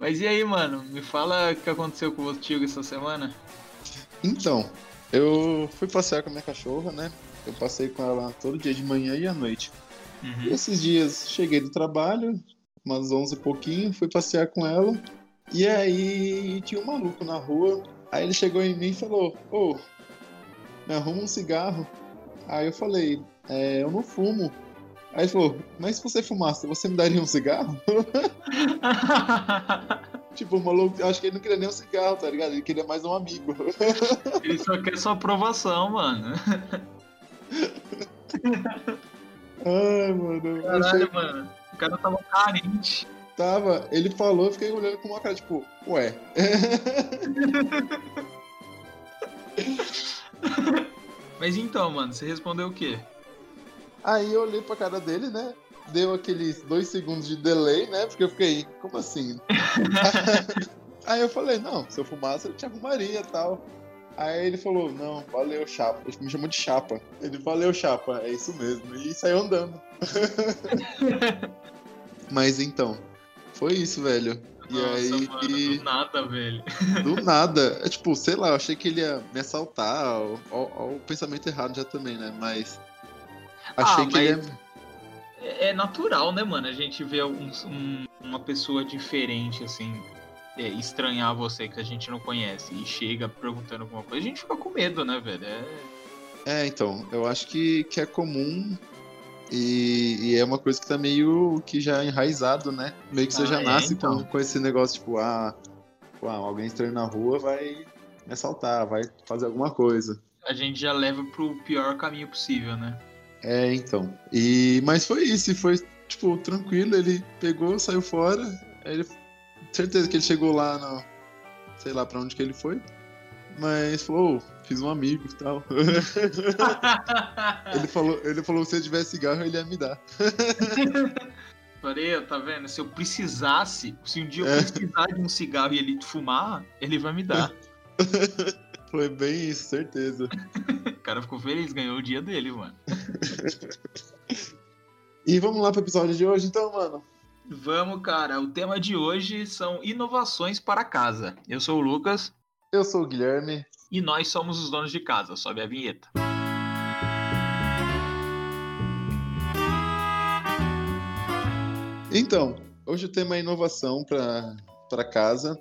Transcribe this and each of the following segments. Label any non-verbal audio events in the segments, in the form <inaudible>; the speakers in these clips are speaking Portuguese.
Mas e aí, mano? Me fala o que aconteceu com contigo essa semana. Então, eu fui passear com a minha cachorra, né? Eu passei com ela todo dia de manhã e à noite. Uhum. E esses dias cheguei do trabalho, umas 11 e pouquinho, fui passear com ela. E aí tinha um maluco na rua. Aí ele chegou em mim e falou: Ô, me arruma um cigarro. Aí eu falei: é, Eu não fumo. Aí ele falou: Mas se você fumasse, você me daria um cigarro? <laughs> tipo, o maluco, eu acho que ele não queria nem um cigarro, tá ligado? Ele queria mais um amigo. Ele só quer sua aprovação, mano. Ai, mano. Caralho, achei- mano. O cara tava carente. Tava, ele falou, eu fiquei olhando com uma cara, tipo, ué. <laughs> Mas então, mano, você respondeu o quê? Aí eu olhei pra cara dele, né? Deu aqueles dois segundos de delay, né? Porque eu fiquei, como assim? <laughs> Aí eu falei, não, se eu fumasse, eu te arrumaria e tal. Aí ele falou, não, valeu, chapa. Ele me chamou de chapa. Ele, valeu, chapa, é isso mesmo. E saiu andando. <laughs> Mas então, foi isso, velho. E Nossa, aí, mano, do nada, velho. do nada, é tipo, sei lá, eu achei que ele ia me assaltar. Ó o pensamento errado já também, né? Mas. Achei Ah, que ele. É é natural, né, mano? A gente vê um- um- uma pessoa diferente, assim, é, estranhar você que a gente não conhece e chega perguntando alguma coisa, a gente fica com medo, né, velho? É... É, então, eu acho que, que é comum e, e é uma coisa que tá meio que já enraizado, né? Meio que você Ah, já é, nasce então. com, com esse negócio, tipo, ah, pô, ah, alguém estranho na rua vai me assaltar, vai fazer alguma coisa. A gente já leva pro pior caminho possível, né? É, então. E, mas foi isso, foi, tipo, tranquilo, ele pegou, saiu fora, ele, certeza que ele chegou lá no, sei lá pra onde que ele foi, mas falou, "Ô, fiz um amigo e tal. <laughs> ele falou, ele falou se eu tivesse cigarro ele ia me dar. <laughs> Falei, tá vendo? Se eu precisasse, se um dia eu É. precisar de um cigarro e ele fumar, ele vai me dar. <laughs> Foi bem isso, certeza. O cara ficou feliz, ganhou o dia dele, mano. E vamos lá pro episódio de hoje, então, mano. Vamos, cara. O tema de hoje são inovações para casa. Eu sou o Lucas Eu sou o Guilherme. e nós somos os donos de casa. Sobe a vinheta. Então, hoje o tema é inovação pra casa.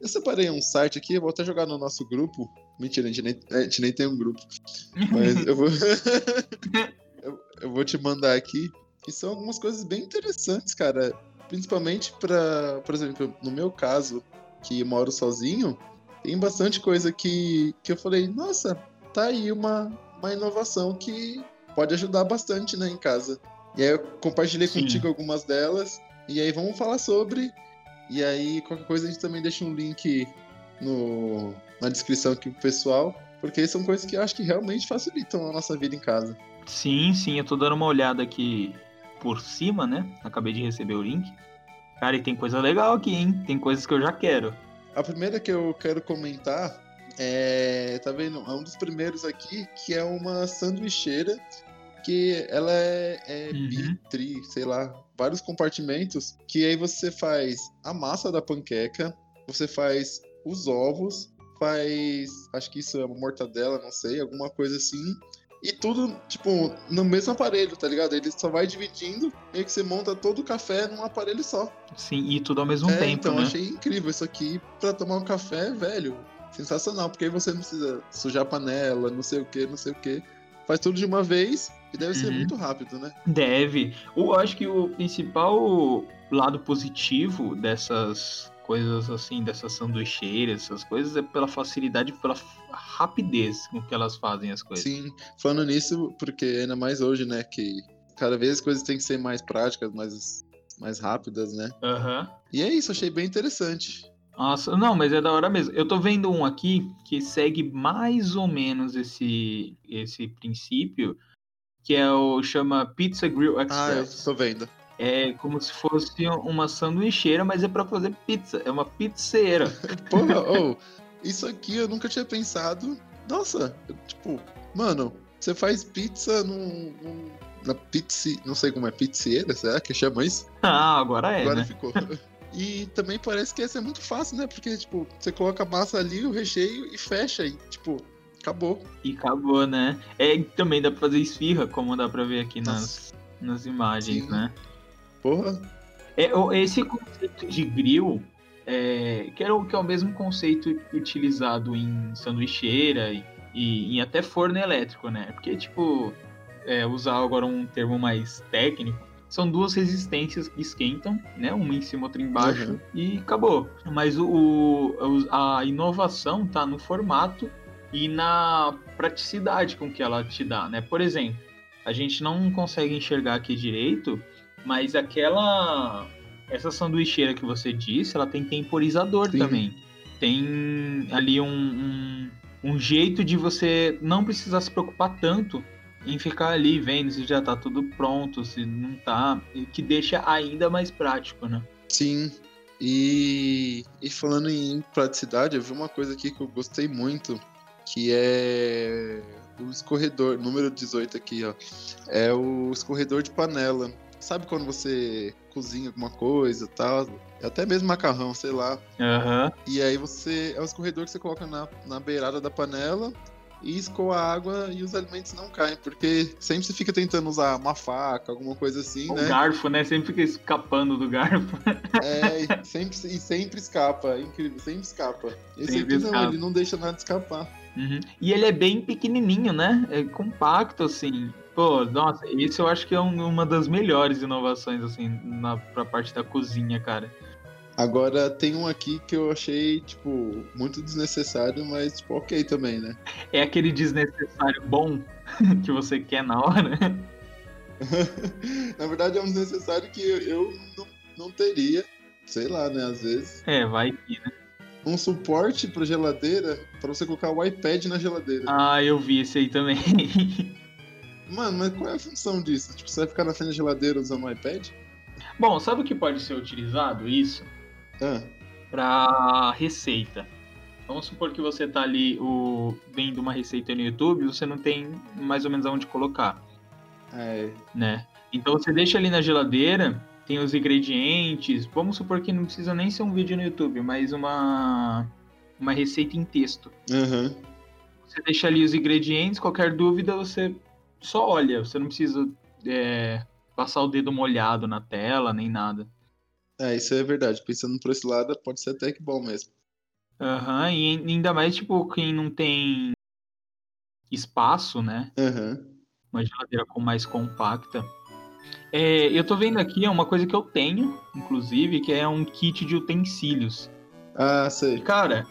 Eu separei um site aqui, vou até jogar no nosso grupo. Mentira, a gente nem, a gente nem tem um grupo. Mas eu vou. <laughs> eu, eu vou te mandar aqui. E são algumas coisas bem interessantes, cara. Principalmente pra, por exemplo, no meu caso, que moro sozinho, tem bastante coisa que, que eu falei, nossa, tá aí uma, uma inovação que pode ajudar bastante, né, em casa. E aí eu compartilhei Sim. contigo algumas delas. E aí vamos falar sobre. E aí, qualquer coisa, a gente também deixa um link no, na descrição aqui pro pessoal. Porque são coisas que eu acho que realmente facilitam a nossa vida em casa. Sim, sim, eu tô dando uma olhada aqui por cima, né? Acabei de receber o link. Cara, e tem coisa legal aqui, hein? Tem coisas que eu já quero. A primeira que eu quero comentar é. Tá vendo? É um dos primeiros aqui, que é uma sanduicheira. Que ela é, é Uhum. bi, tri, sei lá, vários compartimentos. Que aí você faz a massa da panqueca, você faz os ovos, faz. Acho que isso é uma mortadela, não sei, alguma coisa assim. E tudo, tipo, no mesmo aparelho, tá ligado? Ele só vai dividindo, meio que você monta todo o café num aparelho só. Sim, e tudo ao mesmo É, tempo, então, né? achei incrível isso aqui pra tomar um café, velho. Sensacional, porque aí você não precisa sujar a panela, não sei o que, não sei o que. Faz tudo de uma vez e deve ser Uhum. muito rápido, né? Deve. Eu acho que o principal lado positivo dessas coisas assim, dessas sanduicheiras, essas coisas, é pela facilidade, pela rapidez com que elas fazem as coisas. Sim, falando nisso, porque ainda mais hoje, né, que cada vez as coisas têm que ser mais práticas, mais, mais rápidas, né? Aham. E é isso, achei bem interessante. Nossa, não, mas é da hora mesmo. Eu tô vendo um aqui que segue mais ou menos esse, esse princípio, que é o chama Pizza Grill Ah, eu Express. tô vendo. É como se fosse uma sanduicheira, mas é pra fazer pizza. É uma pizzeira. <laughs> Porra, oh, isso aqui eu nunca tinha pensado. Nossa, tipo, mano, você faz pizza num, num- na pizza, não sei como é, pizzeira, será que chama isso? ah, agora é, Agora né? ficou. E também parece que essa é muito fácil, né? Porque, tipo, você coloca a massa ali, o recheio e fecha. E, tipo, acabou. E acabou, né? É, também dá pra fazer esfirra, como dá pra ver aqui nas, nas imagens, Sim. né? Porra. É, esse conceito de grill, é, que, é o, que é o mesmo conceito utilizado em sanduicheira e, e em até forno elétrico, né? Porque, tipo, é, usar agora um termo mais técnico, são duas resistências que esquentam, né? Uma em cima, outra embaixo, uhum. e acabou. Mas o, o, a inovação tá no formato e na praticidade com que ela te dá, né? Por exemplo, a gente não consegue enxergar aqui direito, mas aquela essa sanduicheira que você disse, ela tem temporizador Sim. também. Tem ali um, um, um jeito de você não precisar se preocupar tanto em ficar ali vendo se já tá tudo pronto, se não tá, que deixa ainda mais prático, né? Sim. E, e falando em praticidade, eu vi uma coisa aqui que eu gostei muito, que é o escorredor, número 18 aqui, ó. É o escorredor de panela. Sabe quando você cozinha alguma coisa tal? Até mesmo macarrão, sei lá. Uhum. E aí você. É o escorredor que você coloca na, na beirada da panela e escoa a água e os alimentos não caem, porque sempre você fica tentando usar uma faca, alguma coisa assim, o né? garfo, né? Sempre fica escapando do garfo. <laughs> É, e sempre, e sempre escapa, é incrível, sempre escapa. Esse sempre aqui escapa. não, ele não deixa nada escapar. Uhum. E ele é bem pequenininho, né? É compacto, assim. Pô, nossa, esse eu acho que é uma das melhores inovações, assim, na, pra parte da cozinha, cara. Agora tem um aqui que eu achei, tipo, muito desnecessário, mas, tipo, ok também, né? É aquele desnecessário bom <laughs> que você quer na hora? <laughs> na verdade, é um desnecessário que eu não, não teria, sei lá, né, às vezes. É, vai que, né? Um suporte pra geladeira, para você colocar o iPad na geladeira. Ah, eu vi esse aí também. <laughs> Mano, mas qual é a função disso? Tipo, você vai ficar na frente da geladeira usando o iPad? Bom, sabe o que pode ser utilizado isso? Ah. Para receita. Vamos supor que você tá ali o, vendo uma receita no YouTube, você não tem mais ou menos aonde colocar. É. Né? Então você deixa ali na geladeira, tem os ingredientes. Vamos supor que não precisa nem ser um vídeo no YouTube, mas uma uma receita em texto. Uhum. Você deixa ali os ingredientes, qualquer dúvida você só olha, você não precisa é, passar o dedo molhado na tela, nem nada. É, isso é verdade. Pensando por esse lado, pode ser até que bom mesmo. Aham, uhum, e ainda mais, tipo, quem não tem espaço, né? Uhum. Uma geladeira com mais compacta. É, eu tô vendo aqui é uma coisa que eu tenho, inclusive, que é um kit de utensílios. Ah, sei. Cara,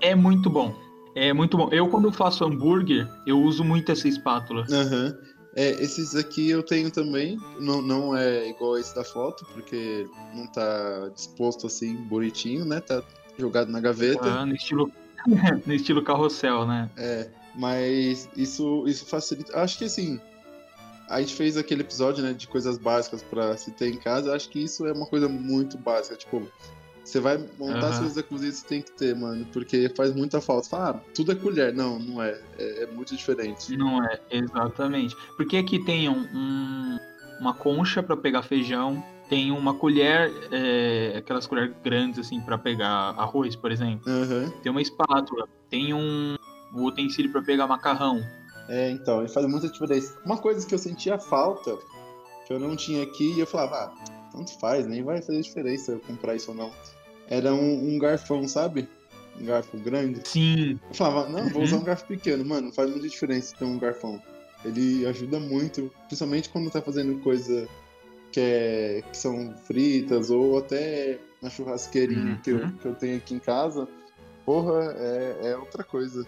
é muito bom. É muito bom. Eu, quando faço hambúrguer, eu uso muito essa espátula. Aham. Uhum. É, esses aqui eu tenho também, não, não é igual esse da foto, porque não tá disposto assim, bonitinho, né? Tá jogado na gaveta. Ah, no estilo, <laughs> no estilo carrossel, né? É, mas isso, isso facilita. Acho que assim, a gente fez aquele episódio, né, de coisas básicas para se ter em casa. Acho que isso é uma coisa muito básica. Tipo, você vai montar uhum. cozinha, você tem que ter, mano, porque faz muita falta. Fala, ah, tudo é colher. Não, não é. é. é. muito diferente. Não é, exatamente. Porque aqui tem um, um uma concha para pegar feijão, tem uma colher, é, aquelas colheres grandes, assim, para pegar arroz, por exemplo. Uhum. Tem uma espátula, tem um, um utensílio para pegar macarrão. É, então, e faz muita diferença. Uma coisa que eu sentia falta, que eu não tinha aqui, e eu falava, ah, tanto faz, nem vai fazer diferença eu comprar isso ou não era um, um, garfão, sabe? Um garfo grande. Sim. Eu falava, não, vou usar um garfo pequeno. Mano, faz muita diferença ter um garfão. Ele ajuda muito, principalmente quando tá fazendo coisa que, é, que são fritas ou até na churrasqueirinha uhum. que, eu, que eu tenho aqui em casa. Porra, é, é outra coisa.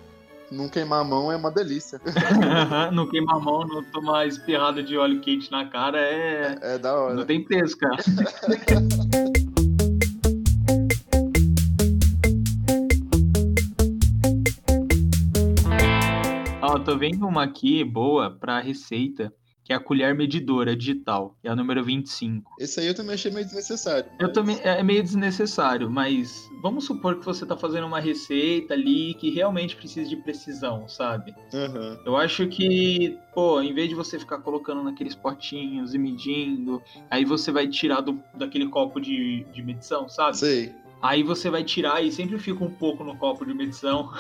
Não queimar a mão é uma delícia. <laughs> <laughs> não queimar a mão, não tomar espirrada de óleo quente na cara é. É, é da hora. Não tem peso, cara. <laughs> tô vendo uma aqui boa pra receita, que é a colher medidora digital, é a número 25. Esse aí eu também achei meio desnecessário. Eu mas- também é meio desnecessário, mas vamos supor que você tá fazendo uma receita ali que realmente precisa de precisão, sabe? Aham. Eu acho que, pô, em vez de você ficar colocando naqueles potinhos e medindo, aí você vai tirar do, daquele copo de, de medição, sabe? Sei. Aí você vai tirar e sempre fica um pouco no copo de medição,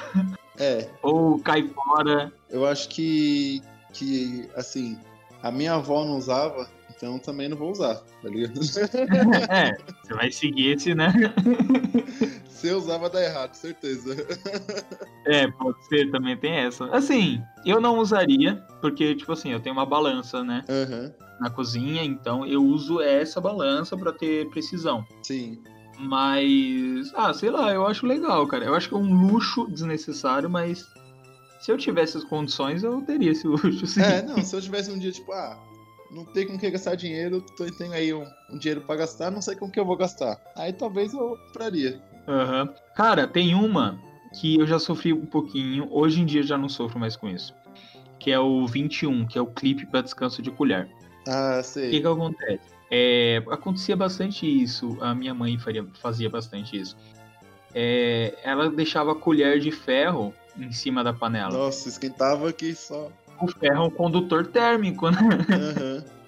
É, <laughs> ou cai fora. eu acho que, que, assim, a minha avó não usava, então também não vou usar, tá ligado? <laughs> É, você vai seguir esse, né? <laughs> Se eu usava, dá errado, certeza. É, pode ser, também tem essa. Assim, eu não usaria, porque, tipo assim, eu tenho uma balança, né, Aham, na cozinha, então eu uso essa balança pra ter precisão. sim. Mas, ah, sei lá, eu acho legal, cara. Eu acho que é um luxo desnecessário, mas se eu tivesse as condições, eu teria esse <laughs> luxo, sim. É, não, se eu tivesse um dia, tipo, ah, não tem com que gastar dinheiro, tô, tenho aí um, um dinheiro pra gastar, não sei com que eu vou gastar. Aí talvez eu compraria. Aham. Cara, tem uma que eu já sofri um pouquinho, hoje em dia já não sofro mais com isso. Que é o 21, que é o clipe para descanso de colher. Ah, O que, sei. que acontece? É, acontecia bastante isso, a minha mãe faria, fazia bastante isso. É, ela deixava a colher de ferro em cima da panela. Nossa, esquentava aqui só. O ferro é um condutor térmico, né? Aham. <laughs>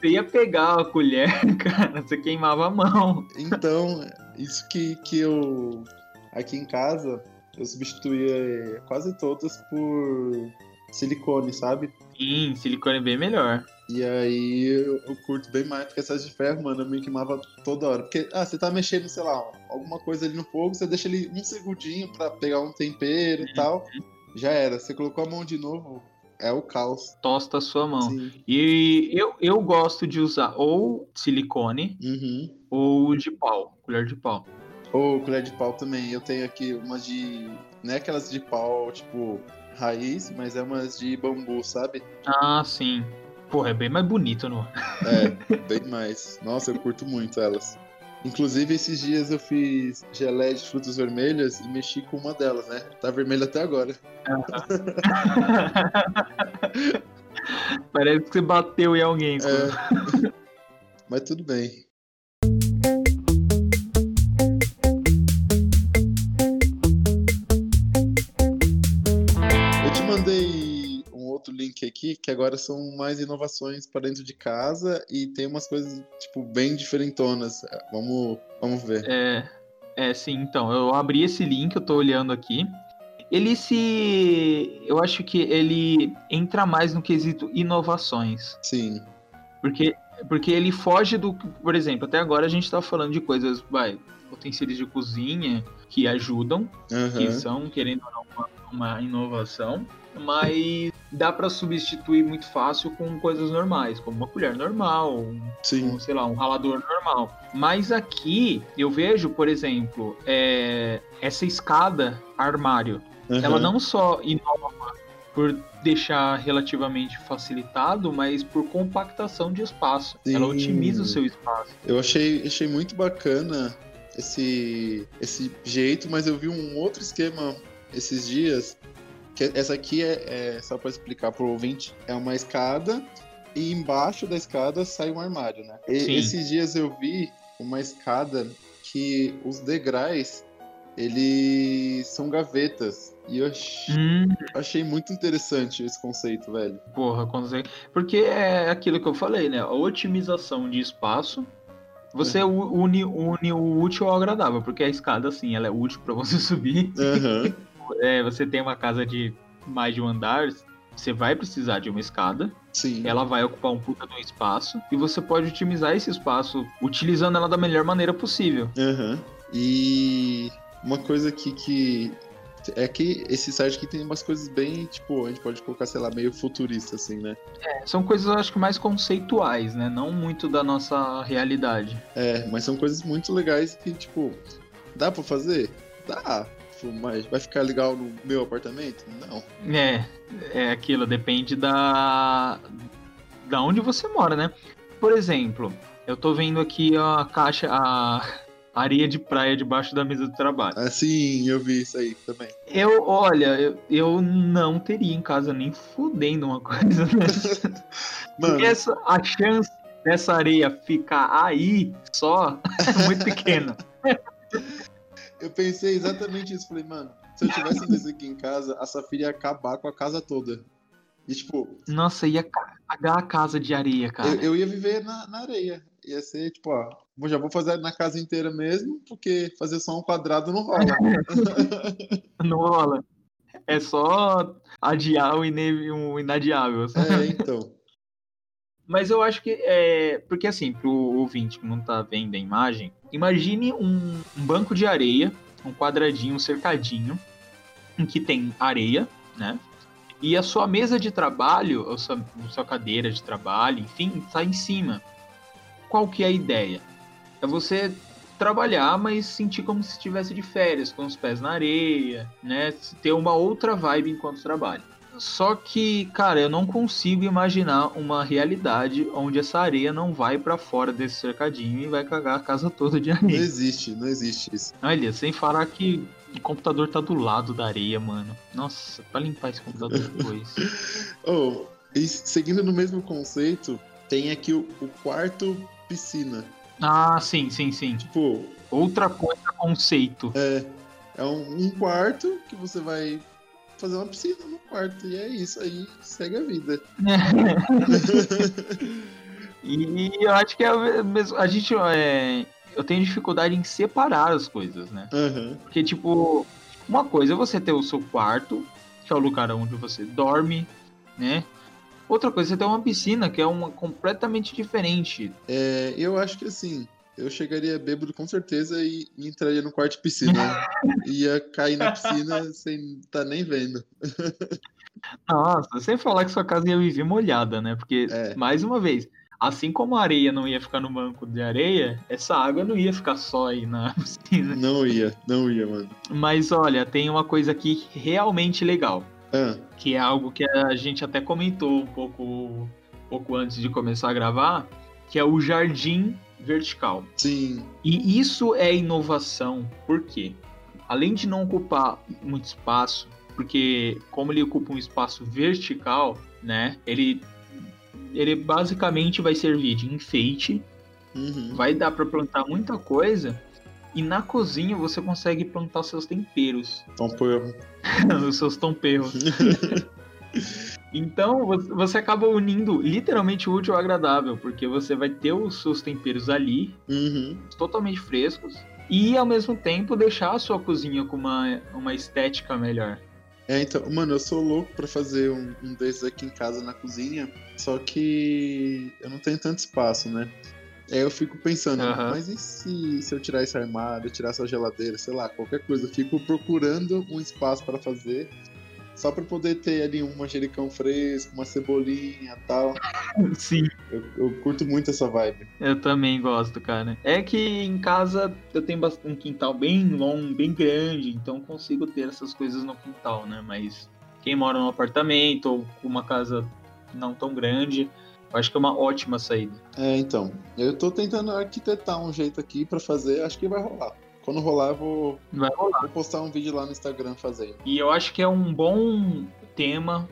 Você ia pegar a colher, <laughs> cara, você queimava a mão. Então, isso que, que eu. Aqui em casa, eu substituía eh, quase todas por silicone, sabe? Sim, silicone é bem melhor. E aí eu, curto bem mais, porque essas de ferro, mano, eu me queimava toda hora. Porque, ah, você tá mexendo, sei lá, alguma coisa ali no fogo, você deixa ele um segundinho pra pegar um tempero e tal. Já era. Você colocou a mão de novo, é o caos. Tosta a sua mão. Sim. E eu, eu gosto de usar ou silicone Uhum. ou de pau, colher de pau. Ou colher de pau também. Eu tenho aqui umas de. Não é aquelas de pau, tipo, raiz, mas é umas de bambu, sabe? Ah, sim. Porra, é bem mais bonito, não? É, <laughs> bem mais. Nossa, eu curto muito elas. Inclusive, esses dias eu fiz geleia de frutas vermelhas e mexi com uma delas, né? Tá vermelha até agora. <laughs> Parece que você bateu em alguém. É. <laughs> Mas tudo bem. Link aqui que agora são mais inovações para dentro de casa e tem umas coisas tipo bem diferentonas. Vamos, vamos ver. É, é, sim, então, eu abri esse link, eu tô olhando aqui. Ele se. Eu acho que ele entra mais no quesito inovações. Sim. Porque, porque ele foge do. Por exemplo, até agora a gente tá falando de coisas, vai, utensílios de cozinha que ajudam, que Aham. são, querendo ou não, uma, uma inovação, mas dá para substituir muito fácil com coisas normais, como uma colher normal, um, um, sei lá, um ralador normal. Mas aqui eu vejo, por exemplo, é, essa escada armário, ela Aham. não só inova por deixar relativamente facilitado, mas por compactação de espaço. Ela Sim. otimiza o seu espaço. Eu achei, achei muito bacana esse, esse jeito, mas eu vi um outro esquema esses dias. Que essa aqui é, é só para explicar pro ouvinte, é uma escada e embaixo da escada sai um armário, né? E- esses dias eu vi uma escada que os degraus eles são gavetas e eu ach- Hum, achei muito interessante esse conceito, velho. porra, consegue. Porque é aquilo que eu falei, né? A otimização de espaço. Você u- une, une o útil ao agradável, porque a escada, assim, ela é útil para você <laughs> subir. Aham. É, você tem uma casa de mais de um andar, você vai precisar de uma escada. Sim. ela vai ocupar um puta de um espaço e você pode otimizar esse espaço utilizando ela da melhor maneira possível. Aham. E uma coisa aqui que. É que esse site aqui tem umas coisas bem, tipo, a gente pode colocar, sei lá, meio futurista, assim, né? São coisas, eu acho que mais conceituais, né? Não muito da nossa realidade. É, mas são coisas muito legais que, tipo, dá pra fazer? Dá. Mas vai ficar legal no meu apartamento? Não. É, é aquilo, depende da da onde você mora, né? Por exemplo, eu tô vendo aqui a caixa, a, areia de praia debaixo da mesa do trabalho. Ah, sim, eu vi isso aí também. Eu, olha, eu, eu não teria em casa nem fudendo uma <laughs> coisa dessa. Mano, Porque essa, a chance dessa areia ficar aí só <laughs> é muito pequena. <laughs> eu pensei exatamente isso. Falei, mano, se eu tivesse isso aqui em casa, a Safira ia acabar com a casa toda. E, tipo, Nossa, ia cagar a casa de areia, cara. eu, eu ia viver na, na areia. Ia ser, tipo, ó, já vou fazer na casa inteira mesmo, porque fazer só um quadrado não rola. <laughs> Não rola. É só adiar o, ine- o inadiável. é, então. Mas eu acho que é. Porque assim, pro ouvinte que não tá vendo a imagem, imagine um, um banco de areia, um quadradinho, um cercadinho, em que tem areia, né? E a sua mesa de trabalho, ou sua, sua cadeira de trabalho, enfim, tá em cima. Qual que é a ideia? É você trabalhar, mas sentir como se estivesse de férias, com os pés na areia, né? Ter uma outra vibe enquanto trabalha. Só que, cara, eu não consigo imaginar uma realidade onde essa areia não vai pra fora desse cercadinho e vai cagar a casa toda de Não areia. existe, não existe isso. Olha, sem falar que o computador tá do lado da areia, mano. Nossa, pra limpar esse computador depois. <laughs> Oh, e seguindo no mesmo conceito, tem aqui o, o quarto piscina. ah, sim, sim, sim. Tipo, Outra coisa, conceito. é, é um, um quarto que você vai fazer uma piscina no quarto. E é isso aí, segue a vida. <laughs> E eu acho que é mesmo. A gente. É, eu tenho dificuldade em separar as coisas, né? Aham. Porque, tipo, uma coisa é você ter o seu quarto, que é o lugar onde você dorme, né? Outra coisa é você ter uma piscina, que é uma completamente diferente. É, eu acho que assim, eu chegaria bêbado com certeza e, entraria no quarto de piscina. <laughs> Ia cair na piscina sem estar nem vendo. Nossa, sem falar que sua casa ia viver molhada, né? Porque, É. mais uma vez, assim como a areia não ia ficar no banco de areia, essa água não ia ficar só aí na <laughs> piscina. Não ia, não ia, mano. Mas olha, tem uma coisa aqui realmente legal. Ah, que é algo que a gente até comentou um pouco, um pouco antes de começar a gravar, que é o jardim vertical. sim. E isso é inovação, por quê? Além de não ocupar muito espaço, porque como ele ocupa um espaço vertical, né, ele, ele basicamente vai servir de enfeite, Uhum. vai dar para plantar muita coisa, e na cozinha você consegue plantar seus temperos, pô, <laughs> os seus tomperros. <laughs> Então vo- você acaba unindo literalmente o útil ao agradável, porque você vai ter os seus temperos ali, uhum. totalmente frescos, e ao mesmo tempo deixar a sua cozinha com uma, uma estética melhor. É, então, mano, eu sou louco pra fazer um, um desses aqui em casa na cozinha, só que eu não tenho tanto espaço, né? Aí eu fico pensando, Aham. mas e se, se eu tirar esse armário, tirar essa geladeira, sei lá, qualquer coisa? Eu fico procurando um espaço para fazer, só pra poder ter ali um manjericão fresco, uma cebolinha e tal. <laughs> Sim, Eu, eu curto muito essa vibe. eu também gosto, cara. É que em casa eu tenho um quintal bem longo, bem grande, então consigo ter essas coisas no quintal, né? Mas quem mora num apartamento ou com uma casa não tão grande, eu acho que é uma ótima saída. É, então, eu tô tentando arquitetar um jeito aqui pra fazer, acho que vai rolar. Quando rolar, eu vou, Vai rolar. vou postar um vídeo lá no Instagram fazendo. E eu acho que é um bom tema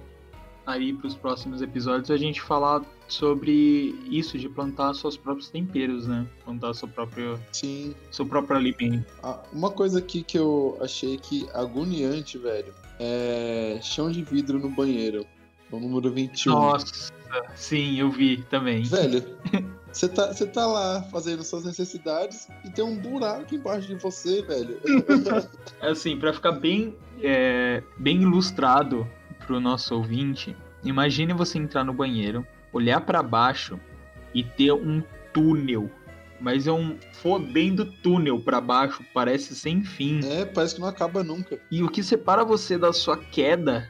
aí para os próximos episódios a gente falar sobre isso de plantar seus próprios temperos, né? Plantar seu próprio Sim. seu próprio alimento. Ah, uma coisa aqui que eu achei que agoniante, velho, é chão de vidro no banheiro. O número 21. Nossa, sim, eu vi também. Velho, <laughs> você tá, você tá lá fazendo suas necessidades e tem um buraco embaixo de você, velho. <laughs> Assim, para ficar bem é, bem ilustrado pro nosso ouvinte, imagine você entrar no banheiro, olhar para baixo e ter um túnel. Mas é um fodendo túnel para baixo, parece sem fim. É, parece que não acaba nunca. E o que separa você da sua queda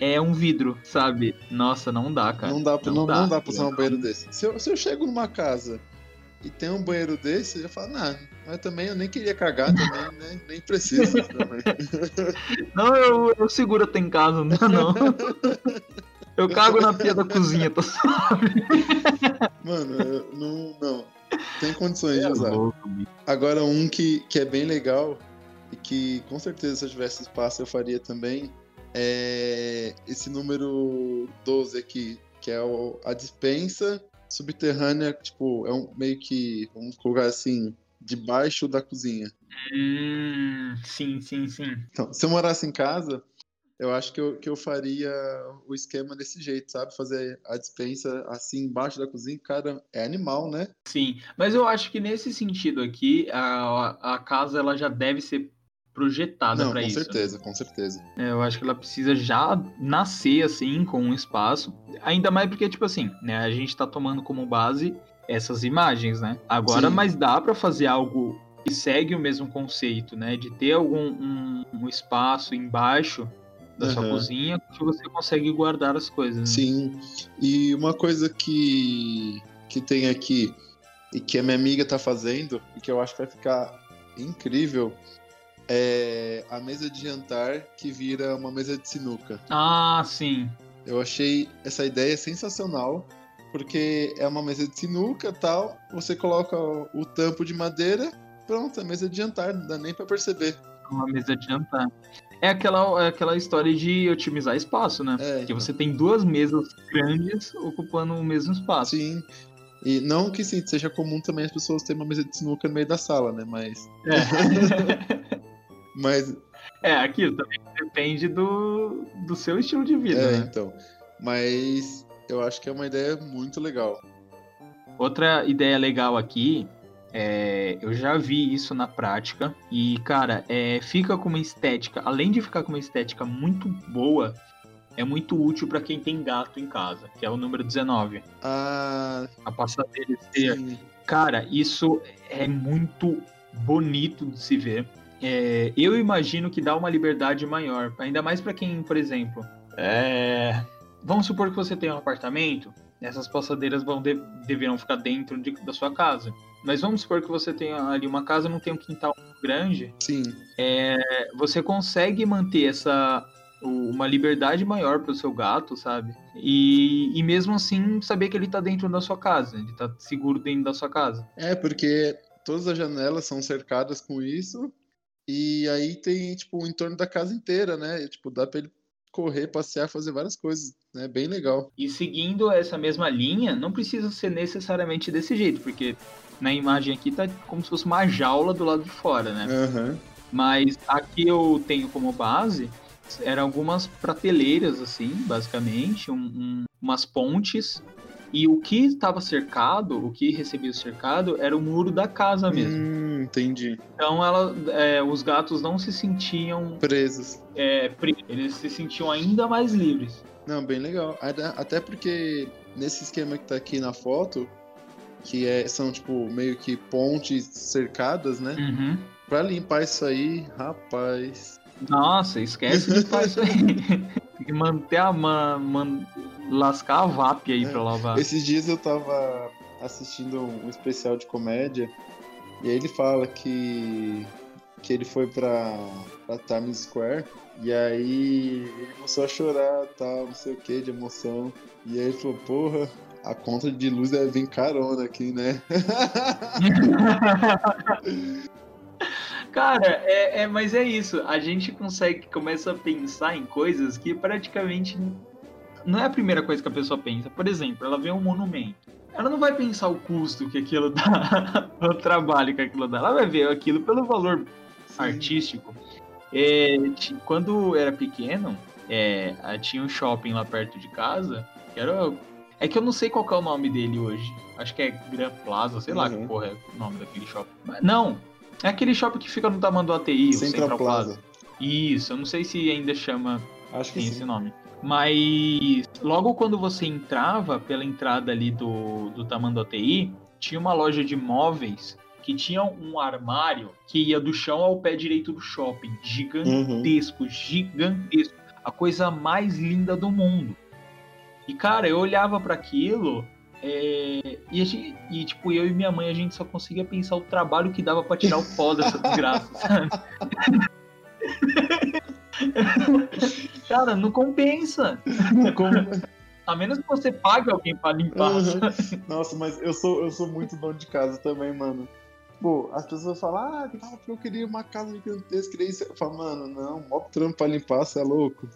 é um vidro, sabe? Nossa, não dá, cara. Não dá, pra, Não não, dá. não dá pra usar um banheiro desse. Se eu, se eu chego numa casa e tem um banheiro desse, eu já falo, nah, mas também eu nem queria cagar também, <laughs> né? Nem preciso também. <laughs> Não, eu, eu seguro até em casa, não, é não. <laughs> Eu cago na pia da cozinha, tá suave. Mano, eu não, não. tem condições de É usar. louco. Agora, um que, que é bem legal e que com certeza se eu tivesse espaço eu faria também é esse número 12 aqui, que é o- a dispensa subterrânea, tipo, é um meio que, vamos colocar assim, debaixo da cozinha. Hum, sim, sim, sim. Então, se eu morasse em casa, eu acho que eu, que eu faria o esquema desse jeito, sabe? Fazer a dispensa assim embaixo da cozinha, cara, é animal, né? Sim, mas eu acho que nesse sentido aqui, a, a casa ela já deve ser projetada para com isso. né? certeza, com certeza. É, Eu acho que ela precisa já nascer assim com um espaço, ainda mais porque tipo assim, né, a gente tá tomando como base essas imagens, né? Agora, Sim. mas dá para fazer algo que segue o mesmo conceito, né, de ter algum um, um espaço embaixo da sua Aham. cozinha que você consegue guardar as coisas. né? Sim. E uma coisa que, que tem aqui e que a minha amiga tá fazendo e que eu acho que vai ficar incrível é a mesa de jantar que vira uma mesa de sinuca. Ah, sim. Eu achei essa ideia sensacional, porque é uma mesa de sinuca tal, você coloca o tampo de madeira, pronto, é mesa de jantar, não dá nem pra perceber. Uma mesa de jantar. É aquela, é aquela história de otimizar espaço, né? É, Porque você tem duas mesas grandes ocupando o mesmo espaço. sim. E não que sim, seja comum também as pessoas terem uma mesa de sinuca no meio da sala, né? Mas, É. <laughs> mas é, aquilo também depende do, do seu estilo de vida, é, né? então. Mas eu acho que é uma ideia muito legal. Outra ideia legal aqui, é, eu já vi isso na prática e, cara, é, fica com uma estética, além de ficar com uma estética muito boa, é muito útil para quem tem gato em casa, que é o número 19. Ah, A passadeira. Cara, isso é muito bonito de se ver. É, eu imagino que dá uma liberdade maior, ainda mais para quem, por exemplo, é, vamos supor que você tem um apartamento, essas passadeiras vão de- deverão ficar dentro de- da sua casa. Mas vamos supor que você tenha ali uma casa, não tem um quintal grande, Sim. é, você consegue manter essa uma liberdade maior para o seu gato, sabe? E, e mesmo assim saber que ele tá dentro da sua casa, ele tá seguro dentro da sua casa. É, porque todas as janelas são cercadas com isso, e aí tem, tipo, o entorno da casa inteira, né? E, tipo, dá pra ele correr, passear, fazer várias coisas, né? Bem legal. E seguindo essa mesma linha, não precisa ser necessariamente desse jeito, porque na imagem aqui tá como se fosse uma jaula do lado de fora, né? Aham. Mas aqui eu tenho como base eram algumas prateleiras, assim, basicamente, um- um- umas pontes. E o que estava cercado, o que recebia o cercado, era o muro da casa mesmo. Hum, entendi. Então ela, é, os gatos não se sentiam Presos. é, eles se sentiam ainda mais livres. Não, bem legal. Até- porque nesse esquema que tá aqui na foto, que é, são, tipo, meio que pontes cercadas, né? Uhum. Pra limpar isso aí, rapaz. Nossa, esquece de fazer isso aí. <laughs> Tem que manter a man, man- lascar a VAP aí É, pra lavar. Esses dias eu tava assistindo um especial de comédia e aí ele fala que, que ele foi pra, pra Times Square e aí ele começou a chorar, tal, não sei o que, de emoção. E aí ele falou, porra, a conta de luz deve vir carona aqui, né? <laughs> Cara, é, é- mas é isso. A gente consegue, começa a pensar em coisas que praticamente não é a primeira coisa que a pessoa pensa. Por exemplo, ela vê um monumento. Ela não vai pensar o custo que aquilo <laughs> dá, o trabalho que aquilo dá. Ela vai ver aquilo pelo valor artístico. É, quando era pequeno, é, tinha um shopping lá perto de casa. Que era, é que eu não sei qual é o nome dele hoje. Acho que é Grand Plaza, sei lá Uhum. que porra é o nome daquele shopping. Mas, não, é aquele shopping que fica no tamanho do ATI, o Central, Plaza. Isso, eu não sei se ainda chama Acho que tem sim. esse nome. Mas logo quando você entrava pela entrada ali do, do Tamanho ATI, tinha uma loja de móveis que tinha um armário que ia do chão ao pé direito do shopping. Uhum. Gigantesco, gigantesco. A coisa mais linda do mundo. E, cara, eu olhava para aquilo é, e, gente- e, tipo, eu e minha mãe, a gente só conseguia pensar o trabalho que dava para tirar o pó dessa <laughs> desgraça, sabe? <laughs> cara, não compensa. Como- A menos que você pague alguém pra limpar. Uhum. Nossa, mas eu sou, eu sou muito dono de casa também, mano. Pô, as pessoas falam, ah, eu queria uma casa gigantesca, queria isso. Eu falo, mano, não, mó trampo pra limpar, você é louco.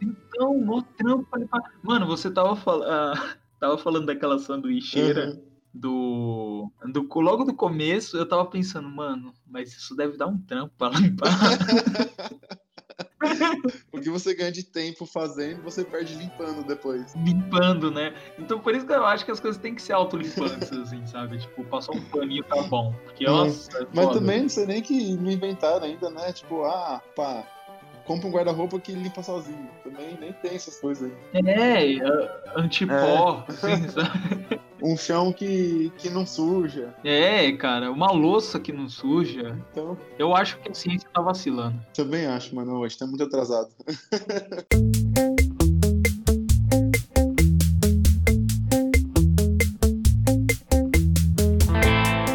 Então, mó trampo pra limpar. Mano, você tava, fal... uh, tava falando daquela sanduicheira. Uhum. Do, do. Logo do começo, eu tava pensando, mano, mas isso deve dar um trampo pra limpar. <laughs> <laughs> o que você ganha de tempo fazendo, você perde limpando depois. Limpando, né? Então por isso que eu acho que as coisas têm que ser autolimpantes, <laughs> assim, sabe? Tipo, passar um paninho tá bom. Porque, nossa, é Mas também não sei nem que não inventaram ainda, né? Tipo, ah, pá, compra um guarda-roupa que limpa sozinho. Também nem tem essas coisas aí. É, é antipó, é. assim, <laughs> sabe? um chão que, que não suja. É, cara, uma louça que não suja. Então, eu acho que a ciência tá vacilando. Também acho, mano. Hoje tá muito atrasado. <laughs>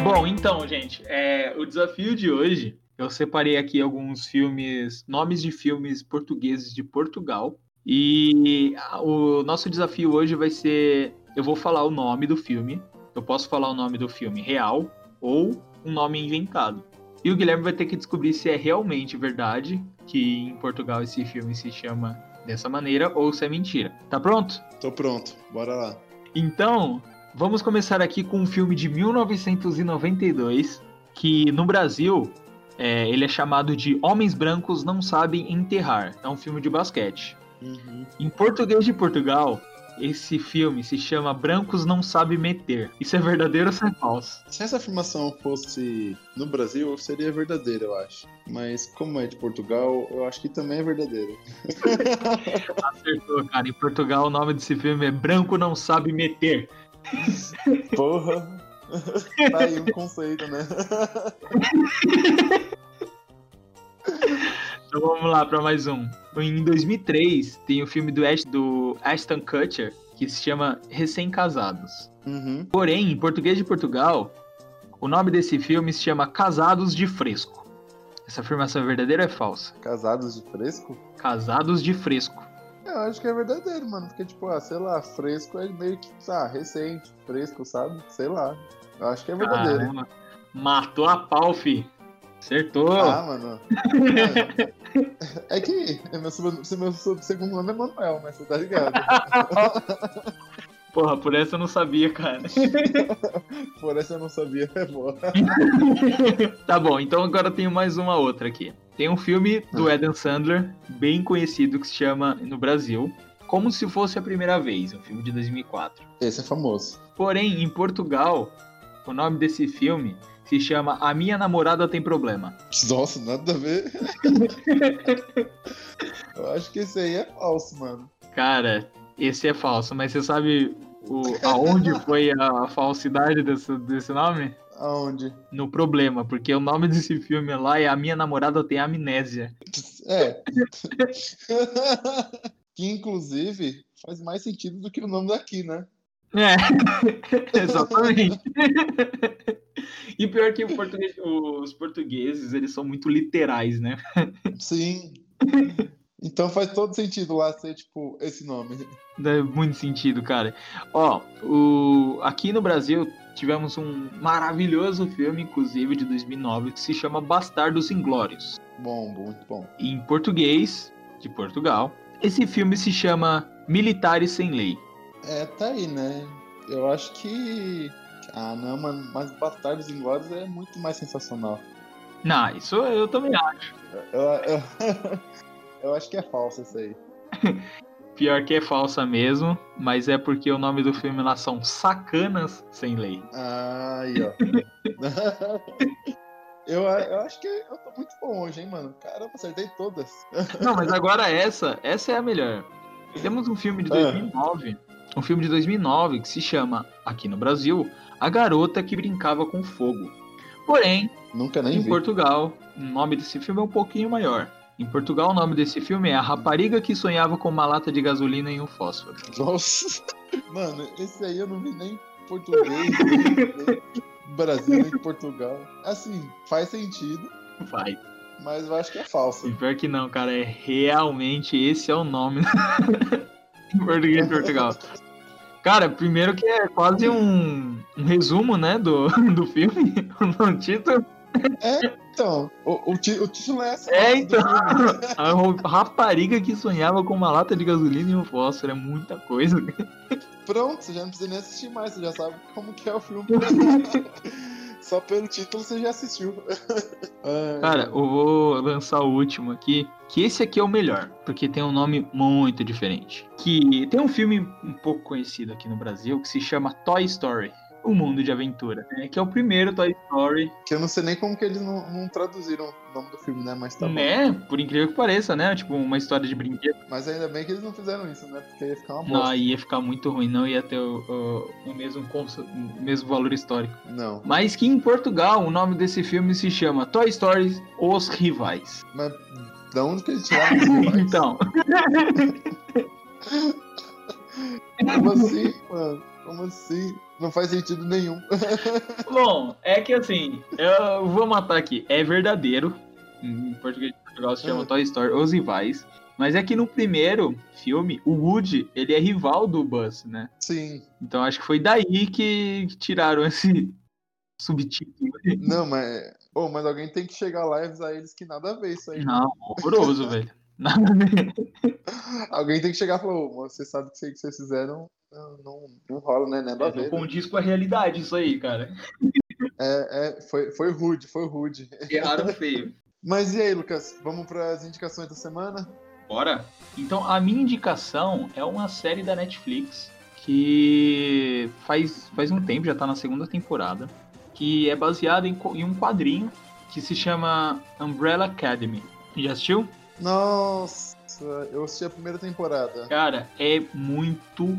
Bom, então, gente, é, o desafio de hoje, eu separei aqui alguns filmes, nomes de filmes portugueses de Portugal. E o nosso desafio hoje vai ser eu vou falar o nome do filme. Eu posso falar o nome do filme real ou um nome inventado. E o Guilherme vai ter que descobrir se é realmente verdade que em Portugal esse filme se chama dessa maneira ou se é mentira. Tá pronto? Tô pronto. Bora lá. Então, vamos começar aqui com um filme de 1992 que no Brasil é, ele é chamado de Homens Brancos Não Sabem Enterrar. É um filme de basquete. Uhum. Em português de Portugal, esse filme se chama Brancos Não Sabe Meter. Isso é verdadeiro ou é falso? Se essa afirmação fosse no Brasil, seria verdadeira, eu acho. Mas como é de Portugal, eu acho que também é verdadeiro. <laughs> Acertou, cara. Em Portugal, o nome desse filme é Branco Não Sabe Meter. Porra. <laughs> Tá aí um conceito, né? <laughs> Então vamos lá para mais um. Em 2003, tem o filme do, Ash, do Ashton Kutcher, que se chama Recém-Casados. Uhum. Porém, em português de Portugal, o nome desse filme se chama Casados de Fresco. Essa afirmação é verdadeira ou é falsa? Casados de Fresco? Casados de Fresco. Eu acho que é verdadeiro, mano. Porque, tipo, ah, sei lá, fresco é meio que, ah, recente, fresco, sabe? Sei lá. Eu acho que é verdadeiro. Caramba. Matou a pau, fi. Acertou. Ah, mano. É, <laughs> é que meu, meu segundo nome é Manuel, mas você tá ligado. <laughs> Porra, por essa eu não sabia, cara. <laughs> por essa eu não sabia, é boa. tá bom, então agora tenho mais uma outra aqui. Tem um filme do ah. Adam Sandler, bem conhecido, que se chama, no Brasil, Como Se Fosse a Primeira Vez, um filme de 2004. Esse é famoso. Porém, em Portugal, o nome desse filme se chama A Minha Namorada Tem Problema. Nossa, nada a ver. <laughs> Eu acho que esse aí é falso, mano. Cara, esse é falso, mas você sabe o, aonde foi a, falsidade desse, desse nome? Aonde? No problema, porque o nome desse filme lá é A Minha Namorada Tem Amnésia. É. <laughs> que inclusive faz mais sentido do que o nome daqui, né? É, <laughs> exatamente. <laughs> e pior que português, os portugueses, eles são muito literais, né? Sim. Então faz todo sentido lá ser, tipo, esse nome. Dá muito sentido, cara. Ó, o... aqui no Brasil tivemos um maravilhoso filme, inclusive, de 2009, que se chama Bastardos Inglórios. Bom, muito bom. Em português, de Portugal. Esse filme se chama Militares Sem Lei. É, tá aí, né? Eu acho que. Ah, não, mano, mas Bastardos Inglórios é muito mais sensacional. Não, isso eu também acho. Eu, eu, <laughs> eu acho que é falso isso aí. <laughs> Pior que é falsa mesmo, mas é porque o nome do filme lá são Sacanas Sem Lei. Aí, ó. <laughs> eu, eu acho que eu tô muito bom hoje, hein, mano? Caramba, acertei todas. Não, mas agora essa, essa é a melhor. Temos um filme de 2009 ah um filme de 2009 que se chama, aqui no Brasil, A Garota que Brincava com Fogo. Porém, Nunca nem em vi. Portugal, o nome desse filme é um pouquinho maior. Em Portugal, o nome desse filme é A Rapariga que Sonhava com uma Lata de Gasolina e um Fósforo. Nossa! <laughs> Mano, esse aí eu não vi nem português, nem, nem Brasil, nem Portugal. Assim, faz sentido. Faz. Mas eu acho que é falso. E pior que não, cara, é realmente esse é o nome. <laughs> Português de Portugal. Cara, primeiro que é quase um, um resumo, né, do, <laughs> do filme, no título. É, então, o, o, título é essa. É, do então. <laughs> A rapariga que sonhava com uma lata de gasolina e um fósforo, é muita coisa. Pronto, você já não precisa nem assistir mais, você já sabe como que é o filme. <laughs> Só pelo título você já assistiu. <laughs> Cara, eu vou lançar o último aqui, que esse aqui é o melhor, porque tem um nome muito diferente. Que tem um filme um pouco conhecido aqui no Brasil que se chama Toy Story. O Mundo de Aventura, né? que é o primeiro Toy Story, que eu não sei nem como que eles não, não traduziram o nome do filme, né? Mas tá bom. né? Por incrível que pareça, né? Tipo, uma história de brinquedo. Mas ainda bem que eles não fizeram isso, né? Porque ia ficar uma Não, bosta. ia ficar muito ruim, não ia ter o, o- o mesmo, o mesmo valor histórico. Não. Mas que em Portugal o nome desse filme se chama Toy Story Os Rivais. Mas da onde que eles tiraram os <laughs> rivais? Então, <laughs> Como assim, mano? Como assim? Não faz sentido nenhum. <laughs> bom, é que assim, eu vou matar aqui. É verdadeiro. Em português de Portugal se chama Ah. Toy Story Os Rivais. Mas é que no primeiro filme, o Woody, ele é rival do Buzz, né? Sim. Então acho que foi daí que tiraram esse subtítulo. Não, mas. Ô, mas alguém tem que chegar lá e avisar eles que nada a ver isso aí. Não, horroroso, <laughs> velho. Nada a ver. Alguém tem que chegar e falar, ô, mas você sabe que isso aí que vocês fizeram não, não, não rola, né? Nada a Não ver. né? condiz com a realidade isso aí, cara. É, é, foi, foi rude, foi rude. Erraram <laughs> feio. Mas e aí, Lucas? Vamos para as indicações da semana? Bora? Então, a minha indicação é uma série da Netflix que faz, faz um tempo, já tá na segunda temporada, que é baseada em, em um quadrinho que se chama Umbrella Academy. Já assistiu? Nossa, eu assisti a primeira temporada. Cara, é muito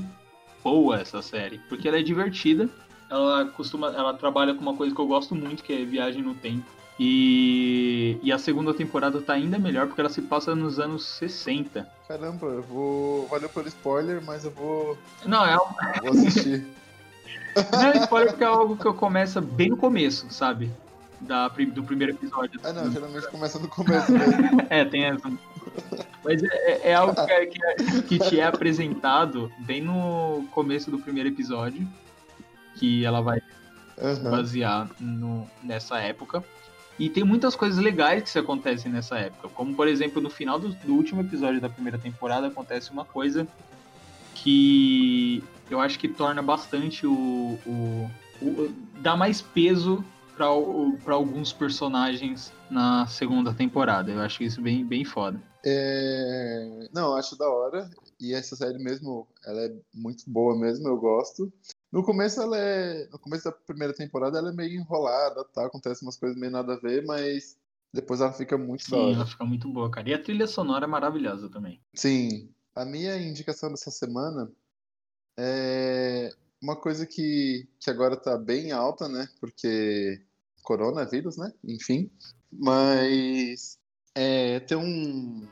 boa essa série, porque ela é divertida. Ela costuma, ela trabalha com uma coisa que eu gosto muito, que é viagem no tempo. E, e a segunda temporada tá ainda melhor porque ela se passa nos anos 60. Caramba, eu vou. Valeu pelo spoiler, mas eu vou, Não, é, vou assistir. <laughs> Não, spoiler porque é algo que começa bem no começo, sabe? Da, do primeiro episódio. ah, não, geralmente começa no começo mesmo. <laughs> É, tem essa. Mas é, é- é algo que, é- que, é- que te é apresentado bem no começo do primeiro episódio. Que ela vai Aham. basear no, nessa época. E tem muitas coisas legais que se acontecem nessa época. Como, por exemplo, no final do, do último episódio da primeira temporada acontece uma coisa que eu acho que torna bastante o. o, o- dá mais peso para alguns personagens na segunda temporada. Eu acho isso bem, bem foda. É... Não, eu acho da hora. E essa série mesmo, ela é muito boa mesmo, eu gosto. No começo ela é. No começo da primeira temporada ela é meio enrolada, tá? Acontece umas coisas meio nada a ver, mas depois ela fica muito da Sim, hora. ela fica muito boa, cara. E a trilha sonora é maravilhosa também. Sim. A minha indicação dessa semana é uma coisa que, que agora tá bem alta, né? Porque coronavírus, né? Enfim. Mas é, tem um,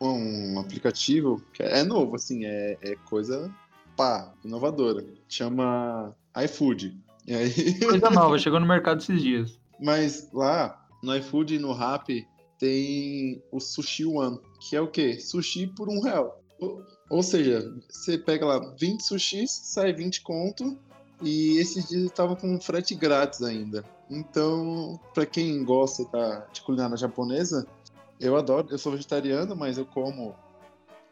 um aplicativo que é novo, assim, é, é coisa pá, inovadora. Chama iFood. E aí, <laughs> Coisa nova, chegou no mercado esses dias. mas lá no iFood e no Rappi tem o Sushi One, que é o quê? Sushi por um real. Ou, seja, você pega lá 20 sushis, sai 20 conto, e esses dias estavam com frete grátis ainda. Então, pra quem gosta tá, de culinária japonesa, eu adoro. Eu sou vegetariano, mas eu como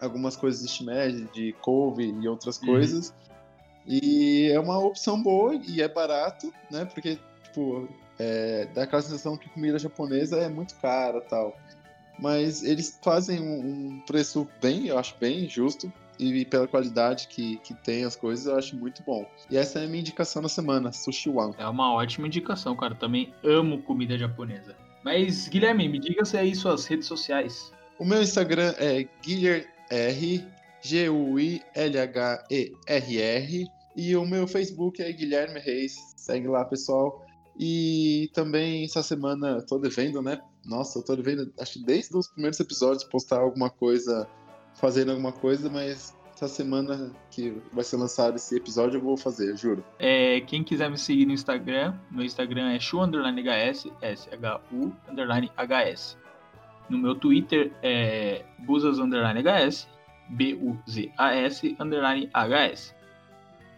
algumas coisas de shimeji, de couve e outras Uhum. coisas. E é uma opção boa e é barato, né? Porque, tipo, é, dá aquela sensação que comida japonesa é muito cara tal. Mas eles fazem um, um preço bem, eu acho bem justo. E pela qualidade que, que tem as coisas, eu acho muito bom. E essa é a minha indicação da semana, Sushi One. É uma ótima indicação, cara. Também amo comida japonesa. Mas, Guilherme, me diga se aí suas redes sociais. O meu Instagram é Guilherme R, G-U-I-L-H-E-R-R. E o meu Facebook é Guilherme Reis. Segue lá, pessoal. E também essa semana eu tô devendo, né? Nossa, eu tô devendo, acho que desde os primeiros episódios, postar alguma coisa, fazendo alguma coisa, mas essa semana que vai ser lançado esse episódio eu vou fazer, eu juro. É, quem quiser me seguir no Instagram, meu Instagram é shu underline hs, S-H-U underline hs. No meu Twitter é hs. B-U-Z-A-S, underline H-S.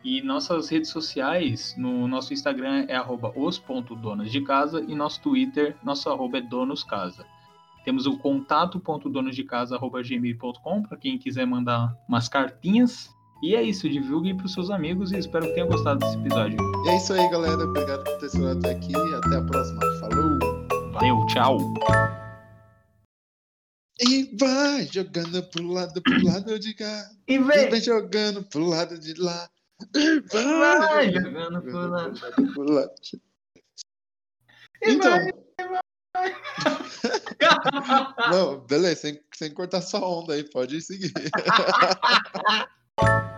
E nossas redes sociais, no nosso Instagram é arroba os.donos de casa e nosso Twitter, nosso arroba é donoscasa. Temos o contato.donosdecasa.gmail.com para quem quiser mandar umas cartinhas. E é isso, divulguem para os seus amigos e espero que tenham gostado desse episódio. E é isso aí, galera. Obrigado por ter chegado até aqui. Até a próxima. Falou! Valeu, tchau! E vai jogando pro lado, pro lado de cá. E E vem jogando pro lado de lá. Vai, Vai jogando pro lado. pro lado. Então. Não, beleza, sem, sem cortar sua onda aí, pode seguir. <laughs> <laughs>